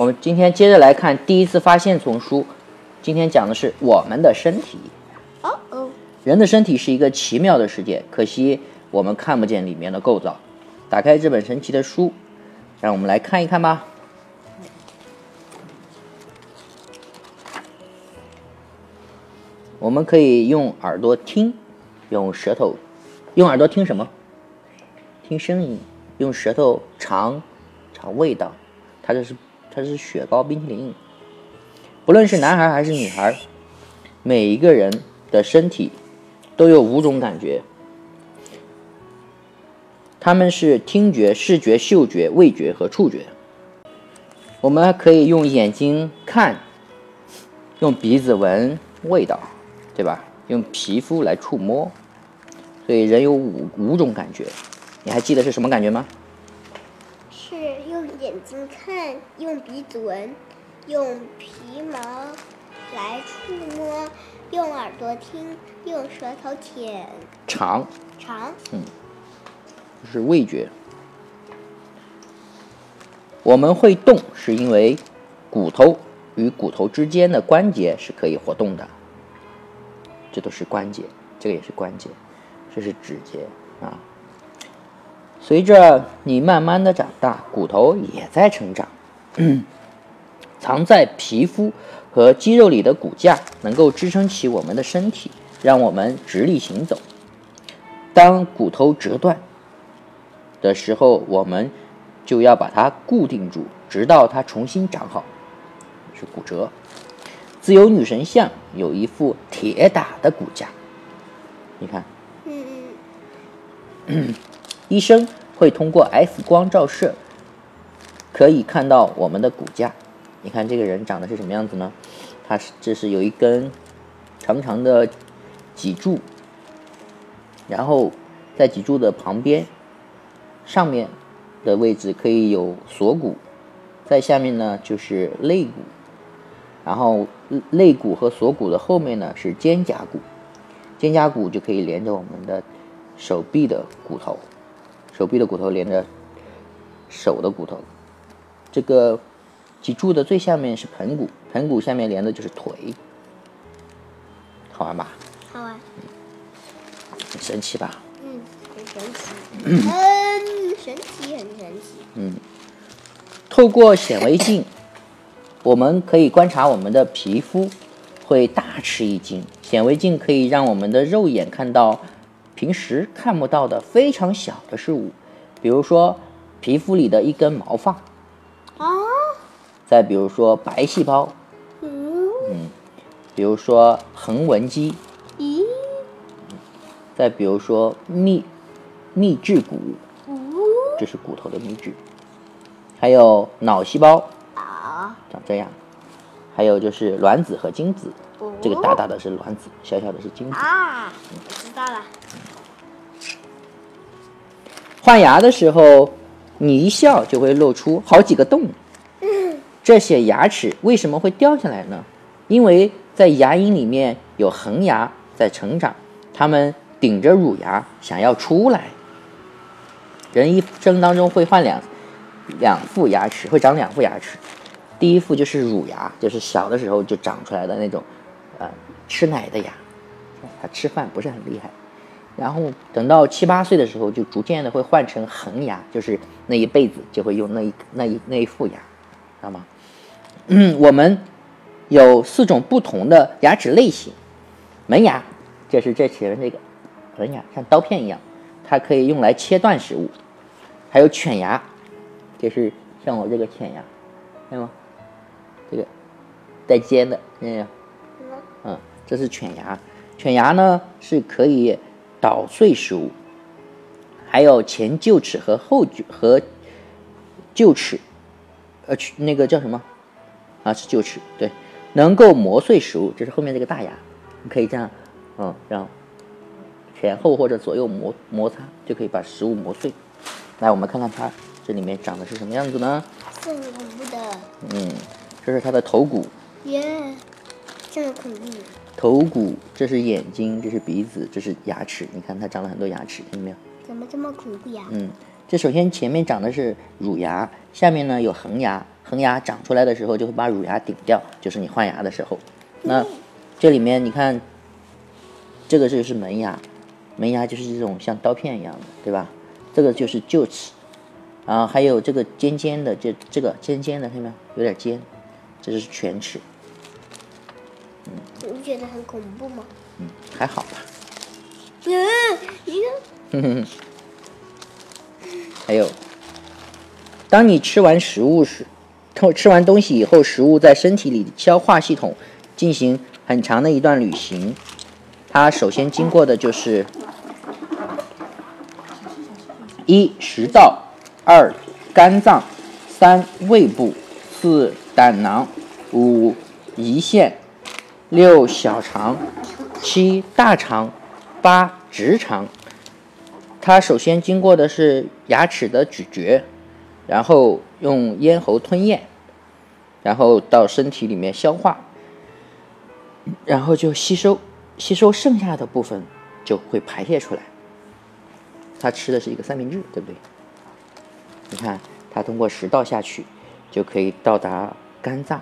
我们今天接着来看第一次发现丛书，今天讲的是我们的身体。哦哦，人的身体是一个奇妙的世界，可惜我们看不见里面的构造。打开这本神奇的书，让我们来看一看吧。我们可以用耳朵听，用舌头，用耳朵听什么？听声音，用舌头尝尝味道。它这是它是雪糕冰淇淋。不论是男孩还是女孩，每一个人的身体都有五种感觉，他们是听觉、视觉、嗅觉、味觉和触觉。我们可以用眼睛看，用鼻子闻味道，对吧？用皮肤来触摸，所以人有五五种感觉。你还记得是什么感觉吗？眼睛看，用鼻子闻，用皮毛来触摸，用耳朵听，用舌头舔尝，尝。嗯是味觉。我们会动，是因为骨头与骨头之间的关节是可以活动的，这都是关节，这个也是关节，这是指节啊。随着你慢慢的长大，骨头也在成长。藏在皮肤和肌肉里的骨架能够支撑起我们的身体，让我们直立行走。当骨头折断的时候，我们就要把它固定住，直到它重新长好，是骨折。自由女神像有一副铁打的骨架，你看，嗯嗯，医生会通过 X 光照射，可以看到我们的骨架。你看这个人长得是什么样子呢？他是这是有一根长长的脊柱，然后在脊柱的旁边上面的位置可以有锁骨，在下面呢就是肋骨，然后肋骨和锁骨的后面呢是肩胛骨，肩胛骨就可以连着我们的手臂的骨头，手臂的骨头连着手的骨头，这个脊柱的最下面是盆骨，盆骨下面连的就是腿，好玩吧？好玩。很神奇吧？嗯，很神奇，很神奇，很神奇。透过显微镜，我们可以观察我们的皮肤，会大吃一惊。显微镜可以让我们的肉眼看到平时看不到的非常小的事物，比如说皮肤里的一根毛发，啊，再比如说白细胞，嗯，比如说横纹肌，咦，再比如说密密质骨，呜，这是骨头的密质，还有脑细胞。啊，长这样，还有就是卵子和精子，哦。这个大大的是卵子，小小的是精子。啊，我知道了。换牙的时候，你一笑就会露出好几个洞。这些牙齿为什么会掉下来呢？因为在牙龈里面有恒牙在成长，它们顶着乳牙想要出来。人一生当中会换两两副牙齿，会长两副牙齿。第一副就是乳牙，就是小的时候就长出来的那种，呃，吃奶的牙，它吃饭不是很厉害。然后等到七八岁的时候，就逐渐的会换成恒牙，就是那一辈子就会用那一那一那一副牙，知道吗？嗯，我们有四种不同的牙齿类型，门牙，这是这前面这个门牙，像刀片一样，它可以用来切断食物。还有犬牙，就是像我这个犬牙，看见吗？这个带尖的，看见没有？嗯，这是犬牙。犬牙呢是可以捣碎食物，还有前臼齿和后臼和臼齿，呃，去那个叫什么？啊，是臼齿，对，能够磨碎食物。这是后面这个大牙，你可以这样，嗯，让前后或者左右磨摩擦，就可以把食物磨碎。来，我们看看它这里面长的是什么样子呢？这么恐怖的，嗯，这是它的头骨，耶，这么恐怖。头骨，这是眼睛，这是鼻子，这是牙齿。你看它长了很多牙齿，看见没有？怎么这么恐怖呀？嗯，这首先前面长的是乳牙，下面呢有恒牙，恒牙长出来的时候，就会把乳牙顶掉，就是你换牙的时候。那这里面你看，这个就是门牙，门牙就是这种像刀片一样的，对吧？这个就是臼齿，然后还有这个尖尖的，这这个尖尖的，看见没有？有点尖，这就是犬齿。你觉得很恐怖吗？嗯，还好吧。嗯，你看，哼哼。还有，当你吃完食物时，吃吃完东西以后，食物在身体里消化系统进行很长的一段旅行。它首先经过的就是一食道，二肝脏，三胃部，四胆囊，五胰腺，六小肠，七大肠，八直肠。它首先经过的是牙齿的咀嚼，然后用咽喉吞咽，然后到身体里面消化，然后就吸收，吸收剩下的部分就会排泄出来。它吃的是一个三明治，对不对？你看，它通过食道下去，就可以到达肝脏，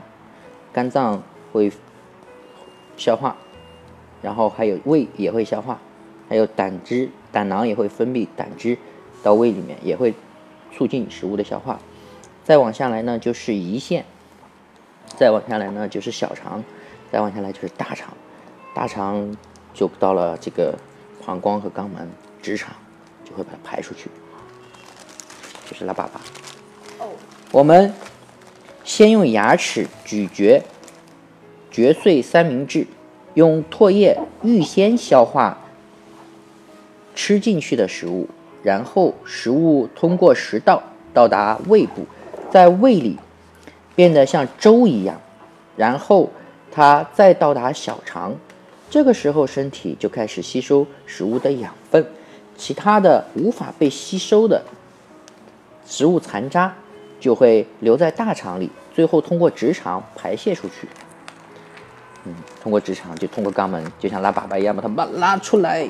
肝脏会消化，然后还有胃也会消化，还有胆汁。胆囊也会分泌胆汁到胃里面，也会促进食物的消化。再往下来呢，就是胰腺；再往下来呢，就是小肠；再往下来就是大肠。大肠就到了这个膀胱和肛门，直肠就会把它排出去，就是拉粑粑。哦，我们先用牙齿咀嚼嚼碎三明治，用唾液预先消化。吃进去的食物，然后食物通过食道到达胃部，在胃里变得像粥一样，然后它再到达小肠，这个时候身体就开始吸收食物的养分，其他的无法被吸收的食物残渣就会留在大肠里，最后通过直肠排泄出去。通过直肠就通过肛门，就像拉粑粑一样把它把拉出来。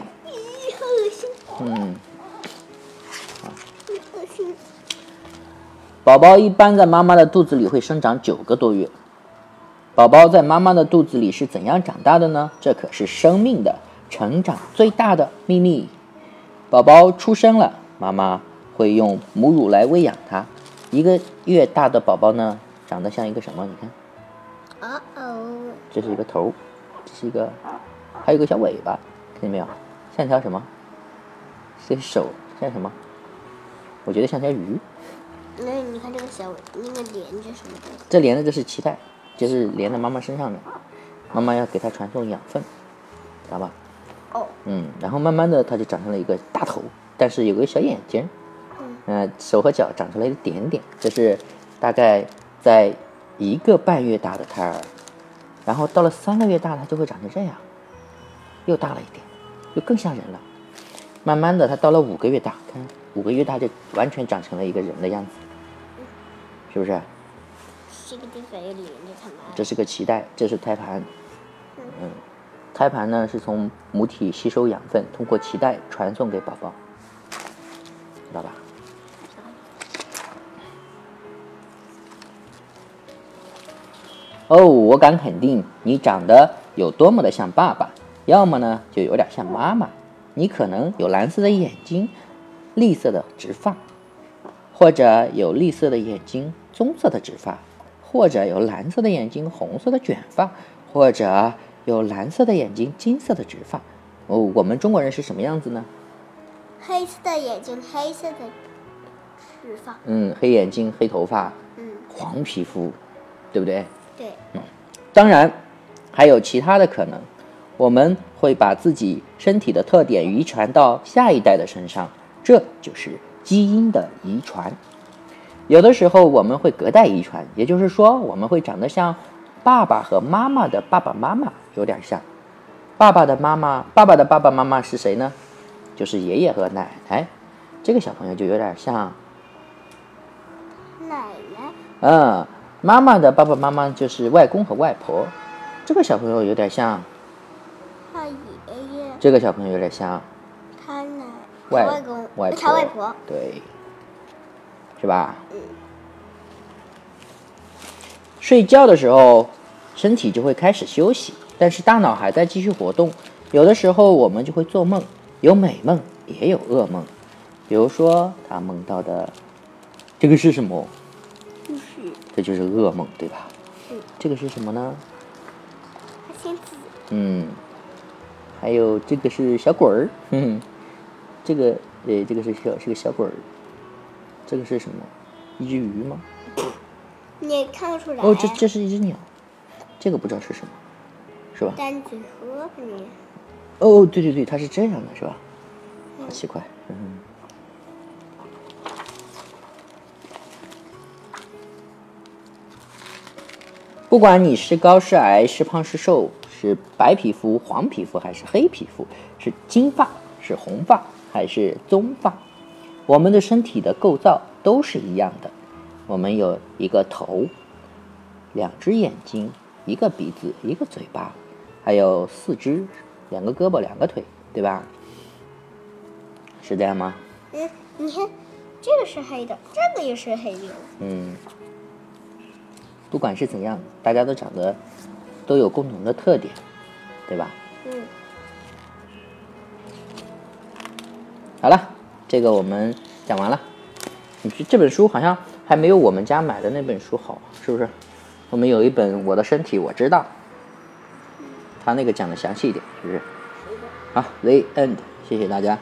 嗯，恶心。宝宝一般在妈妈的肚子里会生长九个多月。宝宝在妈妈的肚子里是怎样长大的呢？这可是生命的成长最大的秘密。宝宝出生了，妈妈会用母乳来喂养他。一个月大的宝宝呢，长得像一个什么？你看，哦哦，这是一个头，这是一个，还有个小尾巴，看见没有？像条什么？这手像什么？我觉得像条鱼。那你看这个小那个连着什么的？这连的就是脐带，就是连在妈妈身上的。妈妈要给它传送养分，知道吧？哦。嗯，然后慢慢的它就长成了一个大头，但是有个小眼睛。嗯。呃，手和脚长出来一点点，这是大概在一个半月大的胎儿，然后到了三个月大，它就会长成这样，又大了一点，就更像人了。慢慢的，它到了五个月大，看五个月大就完全长成了一个人的样子，是不是？这个地方有连着它吗？这是个脐带，这是胎盘。嗯，胎盘呢是从母体吸收养分，通过脐带传送给宝宝，知道吧？哦，我敢肯定，你长得有多么的像爸爸，要么呢就有点像妈妈。你可能有蓝色的眼睛，绿色的直发，或者有绿色的眼睛，棕色的直发，或者有蓝色的眼睛，红色的卷发，或者有蓝色的眼睛，金色的直发。哦，我们中国人是什么样子呢？黑色的眼睛，黑色的直发。嗯，黑眼睛，黑头发，嗯，黄皮肤，对不对？对。嗯当然，还有其他的可能。我们会把自己身体的特点遗传到下一代的身上，这就是基因的遗传。有的时候我们会隔代遗传，也就是说我们会长得像爸爸和妈妈的爸爸妈妈有点像。爸爸的妈妈，爸爸的爸爸妈妈是谁呢？就是爷爷和奶奶。这个小朋友就有点像奶奶。嗯，妈妈的爸爸妈妈就是外公和外婆。这个小朋友有点像他爷爷。这个小朋友有点像他奶外公、外他外婆，对，是吧？嗯。睡觉的时候，身体就会开始休息，但是大脑还在继续活动。有的时候我们就会做梦，有美梦，也有噩梦。比如说他梦到的这个是什么？就是这就是噩梦，对吧？是这个是什么呢？嗯，还有这个是小鬼儿，嗯，这个呃，这个是小是个小鬼儿，这个是什么？一只鱼吗？你也看不出来。哦，这这是一只鸟，这个不知道是什么，是吧？哦，对对对，它是这样的，是吧？好奇怪，嗯。不管你是高是矮，是胖是瘦，是白皮肤、黄皮肤还是黑皮肤，是金发是红发还是棕发，我们的身体的构造都是一样的。我们有一个头，两只眼睛，一个鼻子，一个嘴巴，还有四肢，两个胳膊，两个腿，对吧？是这样吗？嗯，你看，这个是黑的，这个也是黑的。嗯。不管是怎样，大家都长得都有共同的特点，对吧？嗯，好了，这个我们讲完了。你这这本书好像还没有我们家买的那本书好，是不是？我们有一本《我的身体我知道》，他那个讲的详细一点，是不是？好，The end，谢谢大家。